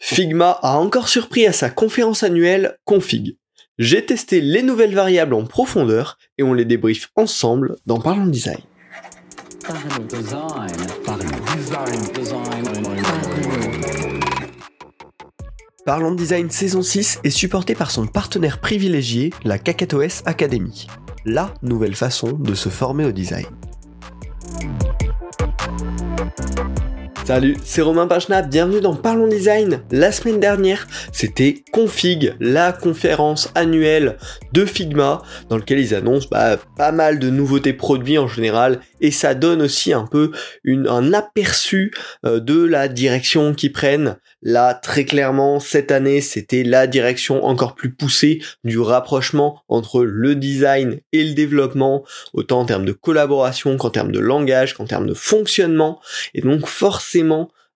Figma a encore surpris à sa conférence annuelle Config. J'ai testé les nouvelles variables en profondeur et on les débriefe ensemble dans Parlons Design. Parlons Design saison 6 est supporté par son partenaire privilégié, la KakatoS Academy, la nouvelle façon de se former au design. Salut, c'est Romain Pachna, bienvenue dans Parlons Design. La semaine dernière, c'était Config, la conférence annuelle de Figma, dans lequel ils annoncent bah, pas mal de nouveautés produits en général, et ça donne aussi un peu un aperçu euh, de la direction qu'ils prennent. Là, très clairement, cette année, c'était la direction encore plus poussée du rapprochement entre le design et le développement, autant en termes de collaboration qu'en termes de langage, qu'en termes de fonctionnement, et donc forcément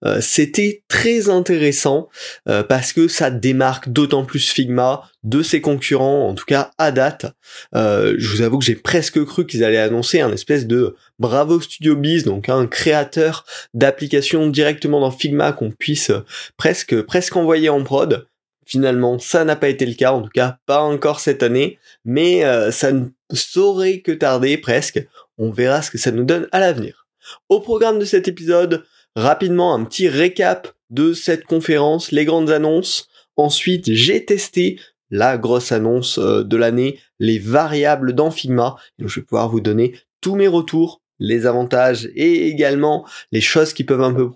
euh, c'était très intéressant euh, parce que ça démarque d'autant plus Figma de ses concurrents, en tout cas à date. Euh, je vous avoue que j'ai presque cru qu'ils allaient annoncer un espèce de Bravo Studio Biz, donc un créateur d'applications directement dans Figma qu'on puisse presque presque envoyer en prod. Finalement, ça n'a pas été le cas, en tout cas pas encore cette année, mais ça ne saurait que tarder presque. On verra ce que ça nous donne à l'avenir. Au programme de cet épisode, rapidement un petit récap de cette conférence, les grandes annonces. Ensuite, j'ai testé la grosse annonce euh, de l'année, les variables dans Figma. Je vais pouvoir vous donner tous mes retours, les avantages et également les choses qui peuvent un peu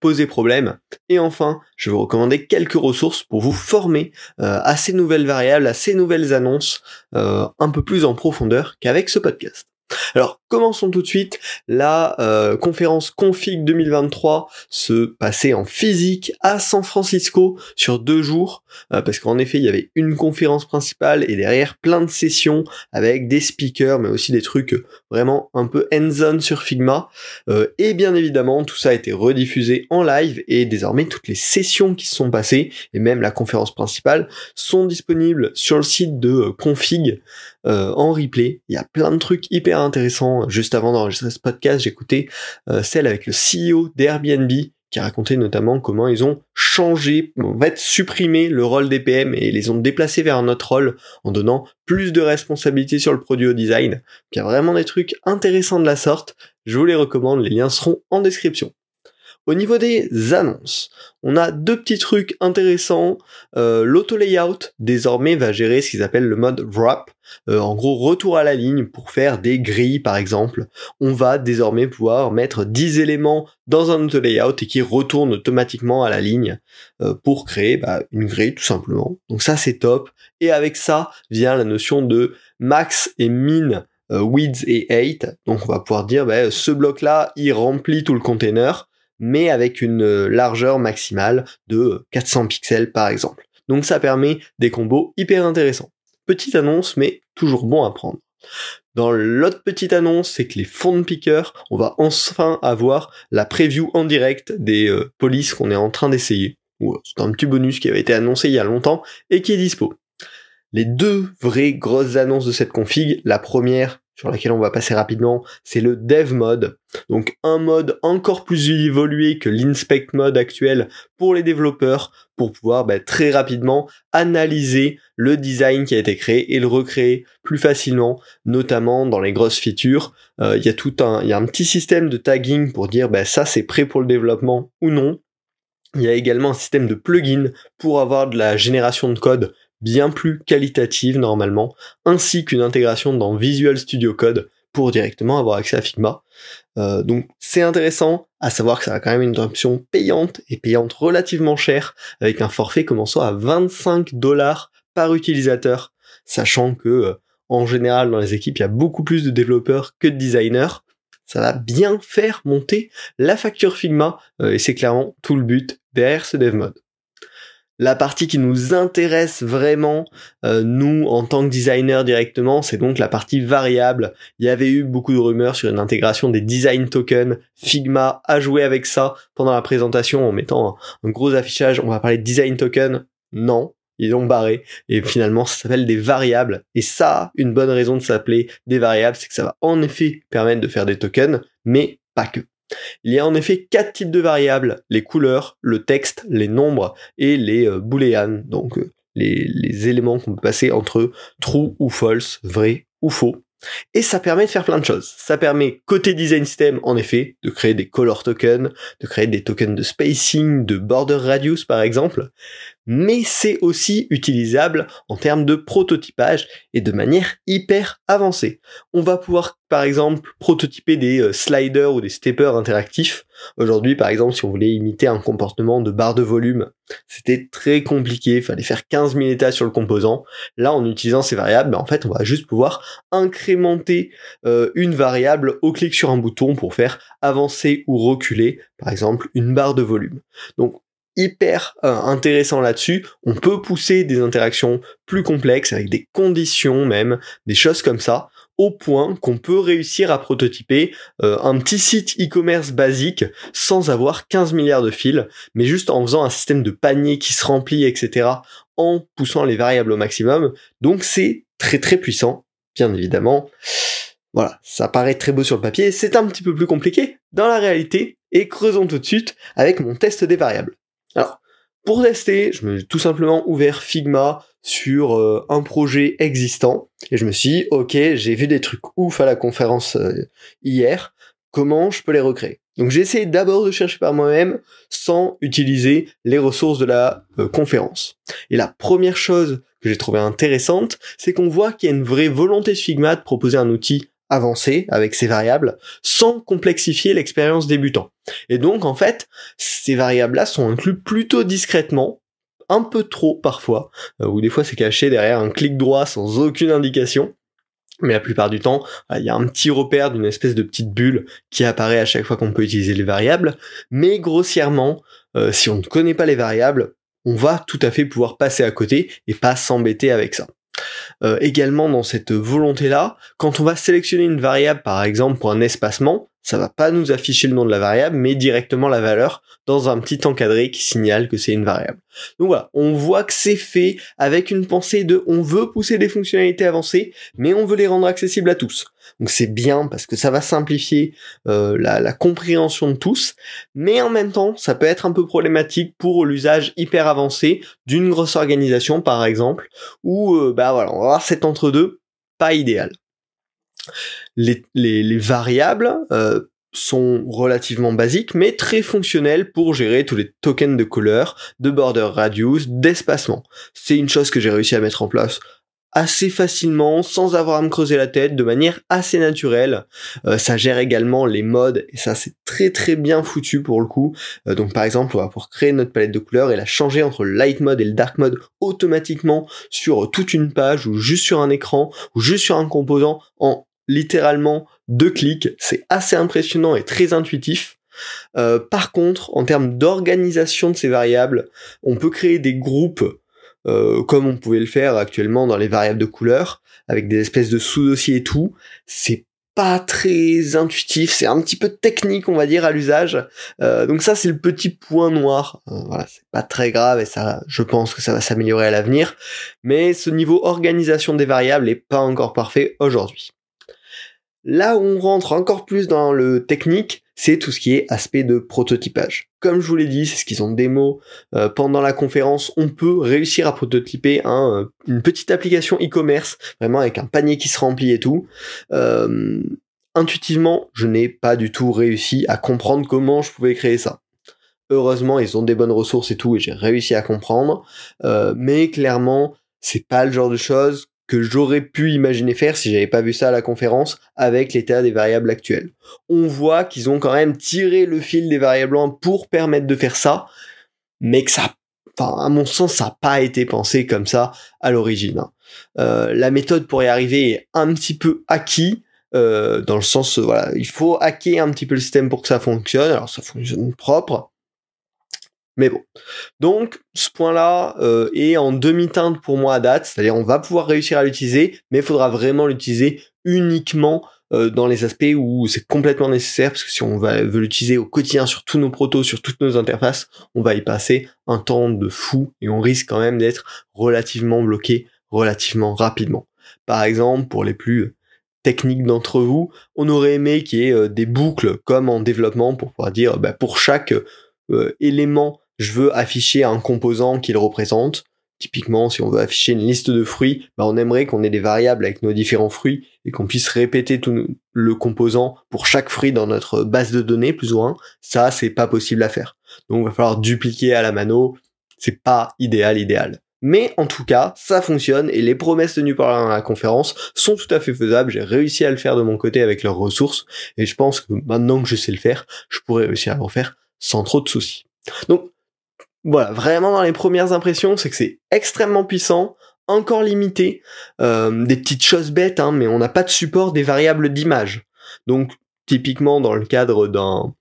poser problème. Et enfin, je vais vous recommander quelques ressources pour vous former euh, à ces nouvelles variables, à ces nouvelles annonces, euh, un peu plus en profondeur qu'avec ce podcast. Alors commençons tout de suite. La euh, conférence Config 2023 se passait en physique à San Francisco sur deux jours, euh, parce qu'en effet il y avait une conférence principale et derrière plein de sessions avec des speakers, mais aussi des trucs vraiment un peu hands-on sur Figma. Euh, et bien évidemment tout ça a été rediffusé en live et désormais toutes les sessions qui se sont passées et même la conférence principale sont disponibles sur le site de Config en replay. Il y a plein de trucs hyper intéressant. Juste avant d'enregistrer ce podcast, j'écoutais euh, celle avec le CEO d'Airbnb qui racontait notamment comment ils ont changé, en fait supprimé le rôle des PM et les ont déplacés vers un autre rôle en donnant plus de responsabilités sur le produit au design. il y a vraiment des trucs intéressants de la sorte. Je vous les recommande, les liens seront en description. Au niveau des annonces, on a deux petits trucs intéressants. Euh, L'auto-layout, désormais, va gérer ce qu'ils appellent le mode wrap. Euh, en gros, retour à la ligne pour faire des grilles, par exemple. On va désormais pouvoir mettre 10 éléments dans un auto-layout et qui retourne automatiquement à la ligne euh, pour créer bah, une grille, tout simplement. Donc ça, c'est top. Et avec ça vient la notion de max et min euh, width et height. Donc on va pouvoir dire, bah, ce bloc-là, il remplit tout le container mais avec une euh, largeur maximale de 400 pixels par exemple. Donc ça permet des combos hyper intéressants. Petite annonce, mais toujours bon à prendre. Dans l'autre petite annonce, c'est que les fonds de piqueurs, on va enfin avoir la preview en direct des euh, polices qu'on est en train d'essayer. Euh, c'est un petit bonus qui avait été annoncé il y a longtemps et qui est dispo. Les deux vraies grosses annonces de cette config, la première, sur laquelle on va passer rapidement, c'est le dev mode. Donc un mode encore plus évolué que l'inspect mode actuel pour les développeurs pour pouvoir bah, très rapidement analyser le design qui a été créé et le recréer plus facilement, notamment dans les grosses features. Euh, il y a tout un, y a un petit système de tagging pour dire bah, ça c'est prêt pour le développement ou non. Il y a également un système de plugin pour avoir de la génération de code bien plus qualitative normalement, ainsi qu'une intégration dans Visual Studio Code pour directement avoir accès à Figma. Euh, donc c'est intéressant, à savoir que ça a quand même une option payante et payante relativement chère, avec un forfait commençant à 25 dollars par utilisateur, sachant que euh, en général dans les équipes il y a beaucoup plus de développeurs que de designers. Ça va bien faire monter la facture Figma euh, et c'est clairement tout le but derrière ce dev mode. La partie qui nous intéresse vraiment, euh, nous, en tant que designer directement, c'est donc la partie variable. Il y avait eu beaucoup de rumeurs sur une intégration des design tokens. Figma a joué avec ça pendant la présentation en mettant un, gros affichage. On va parler de design token. Non, ils ont barré. Et finalement, ça s'appelle des variables. Et ça, une bonne raison de s'appeler des variables, c'est que ça va en effet permettre de faire des tokens, mais pas que. Il y a en effet quatre types de variables, les couleurs, le texte, les nombres et les euh, donc euh, les éléments qu'on peut passer entre true ou false, vrai ou faux. Et ça permet de faire plein de choses. Ça permet, côté design system, en effet, de créer des color tokens, de créer des tokens de spacing, de border radius par exemple, mais c'est aussi utilisable en termes de prototypage et de manière hyper avancée. On va pouvoir par exemple prototyper des euh, sliders ou des steppers interactifs. Aujourd'hui par exemple si on voulait imiter un comportement de barre de volume, c'était très compliqué, il fallait faire 15 000 états sur le composant. Là en utilisant ces variables, ben, en fait on va juste pouvoir incrémenter euh, une variable au clic sur un bouton pour faire avancer ou reculer par exemple une barre de volume. Donc hyper euh, intéressant là-dessus. On peut pousser des interactions plus complexes avec des conditions même, des choses comme ça, au point qu'on peut réussir à prototyper euh, un petit site e-commerce basique sans avoir 15 milliards de fils, mais juste en faisant un système de panier qui se remplit, etc., en poussant les variables au maximum. Donc c'est très très puissant, bien évidemment. Voilà, ça paraît très beau sur le papier, c'est un petit peu plus compliqué dans la réalité, et creusons tout de suite avec mon test des variables. Alors, pour tester, je me suis tout simplement ouvert Figma sur euh, un projet existant et je me suis dit, ok, j'ai vu des trucs ouf à la conférence euh, hier, comment je peux les recréer? Donc j'ai essayé d'abord de chercher par moi-même sans utiliser les ressources de la euh, conférence. Et la première chose que j'ai trouvé intéressante, c'est qu'on voit qu'il y a une vraie volonté de Figma de proposer un outil avancer avec ces variables sans complexifier l'expérience débutant. Et donc en fait, ces variables-là sont inclus plutôt discrètement, un peu trop parfois, euh, ou des fois c'est caché derrière un clic droit sans aucune indication. Mais la plupart du temps, il y a un petit repère d'une espèce de petite bulle qui apparaît à chaque fois qu'on peut utiliser les variables. Mais grossièrement, euh, si on ne connaît pas les variables, on va tout à fait pouvoir passer à côté et pas s'embêter avec ça. Euh, également dans cette volonté-là, quand on va sélectionner une variable par exemple pour un espacement, ça va pas nous afficher le nom de la variable, mais directement la valeur dans un petit encadré qui signale que c'est une variable. Donc voilà, on voit que c'est fait avec une pensée de on veut pousser des fonctionnalités avancées, mais on veut les rendre accessibles à tous. Donc c'est bien parce que ça va simplifier euh, la, compréhension de tous, mais en même temps, ça peut être un peu problématique pour l'usage hyper avancé d'une grosse organisation par exemple, où euh, bah voilà, on va avoir cet entre-deux pas idéal les, variables euh, sont relativement basiques, mais très fonctionnelles pour gérer tous les tokens de couleur, de border radius, d'espacement. C'est une chose que j'ai réussi à mettre en place assez facilement, sans avoir à me creuser la tête, de manière assez naturelle. Euh, ça gère également les modes, et ça c'est très très bien foutu pour le coup. Euh, donc par exemple, on va pouvoir créer notre palette de couleurs et la changer entre le light mode et le dark mode automatiquement sur toute une page, ou juste sur un écran, ou juste sur un composant en littéralement deux clics. C'est assez impressionnant et très intuitif. Euh, par contre, en termes d'organisation de ces variables, on peut créer des groupes euh, comme on pouvait le faire actuellement dans les variables de couleur, avec des espèces de sous-dossiers et tout. C'est pas très intuitif, c'est un petit peu technique, on va dire, à l'usage. Euh, donc ça, c'est le petit point noir. voilà, c'est pas très grave et ça, je pense que ça va s'améliorer à l'avenir. Mais ce niveau organisation des variables est pas encore parfait aujourd'hui. Là où on rentre encore plus dans le technique, c'est tout ce qui est aspect de prototypage. Comme je vous l'ai dit, c'est ce qu'ils ont démo euh, pendant la conférence, on peut réussir à prototyper euh, une petite application e-commerce, vraiment avec un panier qui se remplit et tout. Euh, intuitivement, je n'ai pas du tout réussi à comprendre comment je pouvais créer ça. Heureusement, ils ont des bonnes ressources et tout, et j'ai réussi à comprendre. mais clairement, c'est pas le genre de choses que j'aurais pu imaginer faire si j'avais pas vu ça à la conférence avec l'état des variables actuelles. On voit qu'ils ont quand même tiré le fil des variables pour permettre de faire ça, mais que ça, à mon sens, ça n'a pas été pensé comme ça à l'origine. Hein. Euh, la méthode pour y arriver est un petit peu acquis, euh, dans le sens, voilà, il faut hacker un petit peu le système pour que ça fonctionne. Alors ça fonctionne propre, mais bon. Donc, ce point-là euh, est en demi-teinte pour moi à date, c'est-à-dire on va pouvoir réussir à l'utiliser, mais il faudra vraiment l'utiliser uniquement euh, dans les aspects où c'est complètement nécessaire, parce que si on va, veut l'utiliser au quotidien sur tous nos protos, sur toutes nos interfaces, on va y passer un temps de fou et on risque quand même d'être relativement bloqué relativement rapidement. Par exemple, pour les plus techniques d'entre vous, on aurait aimé qu'il y ait des boucles comme en développement pour pouvoir dire bah, pour chaque élément, je veux afficher un composant qu'il représente. Typiquement, si on veut afficher une liste de fruits, bah on aimerait qu'on ait des variables avec nos différents fruits et qu'on puisse répéter tout le composant pour chaque fruit dans notre base de données, plus ou moins. Ça, c'est pas possible à faire. Donc, il va falloir dupliquer à la mano. C'est pas idéal, idéal. Mais en tout cas, ça fonctionne et les promesses tenues par la conférence sont tout à fait faisables. J'ai réussi à le faire de mon côté avec leurs ressources et je pense que maintenant que je sais le faire, je pourrais réussir à le refaire sans trop de soucis. Donc, voilà, vraiment dans les premières impressions, c'est que c'est extrêmement puissant, encore limité, euh, des petites choses bêtes, hein, mais on n'a pas de support des variables d'image. Donc typiquement dans le cadre d'un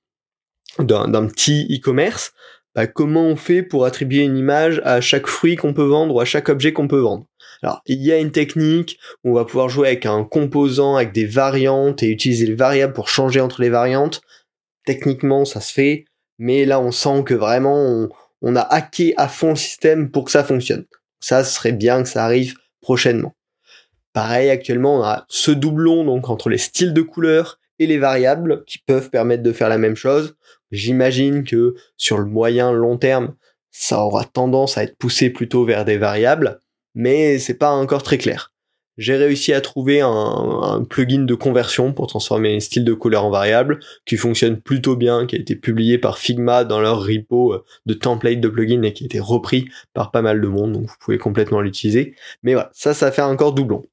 d'un petit e-commerce, bah, comment on fait pour attribuer une image à chaque fruit qu'on peut vendre ou à chaque objet qu'on peut vendre? Alors il y a une technique où on va pouvoir jouer avec un composant, avec des variantes et utiliser les variables pour changer entre les variantes. Techniquement ça se fait, mais là on sent que vraiment on, on a hacké à fond le système pour que ça fonctionne. Ça serait bien que ça arrive prochainement. Pareil, actuellement, on a ce doublon donc entre les styles de couleurs et les variables qui peuvent permettre de faire la même chose. J'imagine que sur le moyen long terme, ça aura tendance à être poussé plutôt vers des variables, mais c'est pas encore très clair j'ai réussi à trouver un, plugin de conversion pour transformer les styles de couleur en variables qui fonctionne plutôt bien, qui a été publié par Figma dans leur repo euh, de template de plugin et qui a été repris par pas mal de monde, donc vous pouvez complètement l'utiliser. Mais voilà, ça, ça fait encore doublon.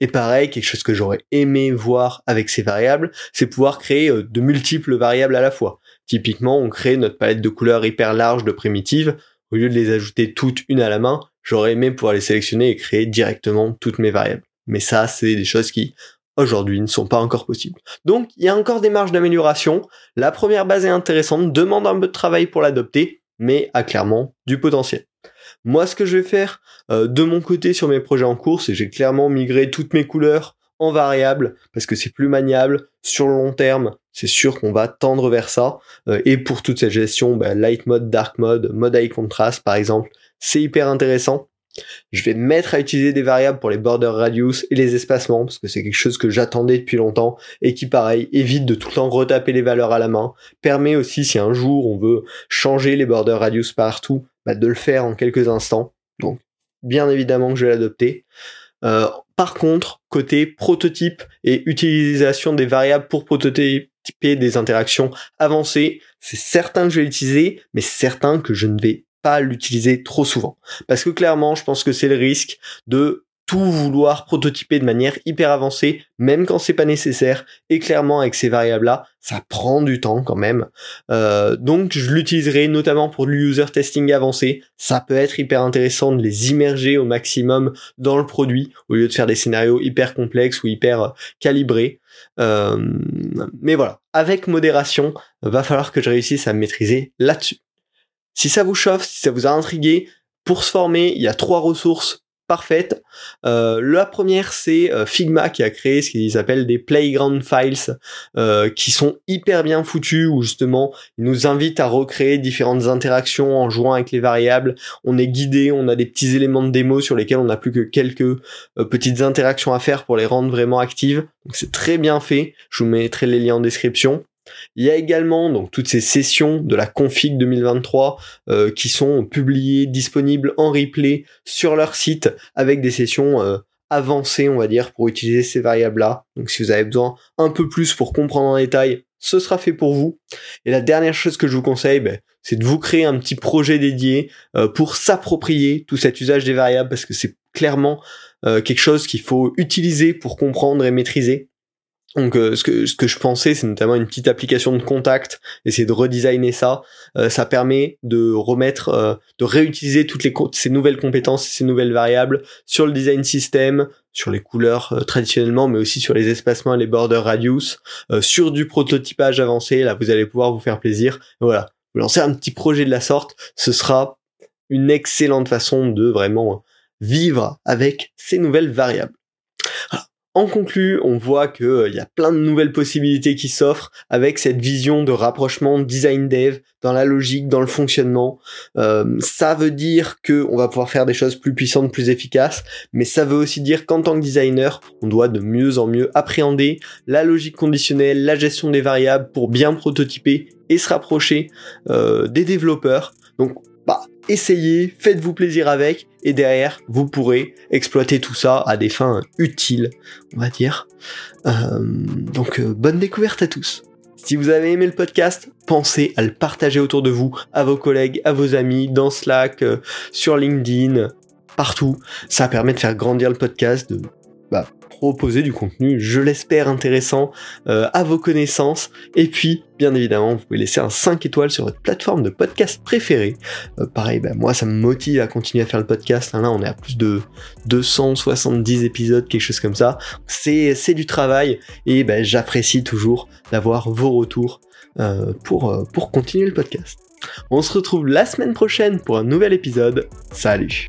Et pareil, quelque chose que j'aurais aimé voir avec ces variables, c'est pouvoir créer euh, de multiples variables à la fois. Typiquement, on crée notre palette de couleurs hyper large de primitives, au lieu de les ajouter toutes une à la main, j'aurais aimé pouvoir les sélectionner et créer directement toutes mes variables. Mais ça, c'est des choses qui, aujourd'hui, ne sont pas encore possibles. Donc, il y a encore des marges d'amélioration. La première base est intéressante, demande un peu de travail pour l'adopter, mais a clairement du potentiel. Moi, ce que je vais faire euh, de mon côté sur mes projets en cours, c'est j'ai clairement migré toutes mes couleurs en variable parce que c'est plus maniable sur le long terme. C'est sûr qu'on va tendre vers ça. Euh, et pour toute cette gestion, bah, light mode, dark mode, mode high contrast par exemple, c'est hyper intéressant. Je vais mettre à utiliser des variables pour les border radius et les espacements, parce que c'est quelque chose que j'attendais depuis longtemps, et qui pareil, évite de tout le temps retaper les valeurs à la main, permet aussi si un jour on veut changer les border radius partout, bah, de le faire en quelques instants. Donc bien évidemment que je vais l'adopter. Euh, par contre, côté prototype et utilisation des variables pour prototyper des interactions avancées, c'est certain que je vais l'utiliser, mais certain que je ne vais pas l'utiliser trop souvent. Parce que clairement, je pense que c'est le risque de tout vouloir prototyper de manière hyper avancée, même quand c'est pas nécessaire. Et clairement, avec ces variables-là, ça prend du temps quand même. Euh, donc, je l'utiliserai notamment pour le user testing avancé. Ça peut être hyper intéressant de les immerger au maximum dans le produit, au lieu de faire des scénarios hyper complexes ou hyper euh, calibrés. Euh, mais voilà, avec modération, va falloir que je réussisse à me maîtriser là-dessus. Si ça vous chauffe, si ça vous a intrigué, pour se former, il y a trois ressources parfaites. Euh, la première, c'est euh, Figma qui a créé ce qu'ils appellent des playground files, euh, qui sont hyper bien foutus, où justement, ils nous invitent à recréer différentes interactions en jouant avec les variables. On est guidé, on a des petits éléments de démo sur lesquels on n'a plus que quelques petites interactions à faire pour les rendre vraiment actives. Donc c'est très bien fait. Je vous mettrai les liens en description. Il y a également donc toutes ces sessions de la config 2023 euh, qui sont publiées, disponibles en replay sur leur site avec des sessions euh, avancées, on va dire, pour utiliser ces variables-là. Donc si vous avez besoin un peu plus pour comprendre en détail, ce sera fait pour vous. Et la dernière chose que je vous conseille, ben, c'est de vous créer un petit projet dédié euh, pour s'approprier tout cet usage des variables parce que c'est clairement quelque chose qu'il faut utiliser pour comprendre et maîtriser. Donc euh, ce, que, ce que je pensais, c'est notamment une petite application de contact, essayer de redesigner ça. Euh, ça permet de remettre, euh, de réutiliser toutes les ces nouvelles compétences, ces nouvelles variables sur le design system, sur les couleurs traditionnellement, mais aussi sur les espacements et les border radius, sur du prototypage avancé. Là, vous allez pouvoir vous faire plaisir. voilà, vous lancez un petit projet de la sorte, ce sera une excellente façon de vraiment vivre avec ces nouvelles variables. En conclu, on voit qu'il euh, y a plein de nouvelles possibilités qui s'offrent avec cette vision de rapprochement design dev dans la logique, dans le fonctionnement. Euh, ça veut dire que on va pouvoir faire des choses plus puissantes, plus efficaces, mais ça veut aussi dire qu'en tant que designer, on doit de mieux en mieux appréhender la logique conditionnelle, la gestion des variables pour bien prototyper et se rapprocher euh, des développeurs. Bah, essayez, faites-vous plaisir avec, et derrière, vous pourrez exploiter tout ça à des fins utiles, on va dire. Euh, donc, euh, bonne découverte à tous. Si vous avez aimé le podcast, pensez à le partager autour de vous, à vos collègues, à vos amis, dans Slack, euh, sur LinkedIn, partout. Ça permet de faire grandir le podcast, bah, proposer du contenu, je l'espère intéressant euh, à vos connaissances. Et puis, bien évidemment, vous pouvez laisser un 5 étoiles sur votre plateforme de podcast préférée. Euh, pareil, ben, moi, ça me motive à continuer à faire le podcast. Hein, là, on est à plus de 270 épisodes, quelque chose comme ça. C'est, du travail et ben, j'apprécie toujours d'avoir vos retours euh, pour continuer le podcast. On se retrouve la semaine prochaine pour un nouvel épisode. Salut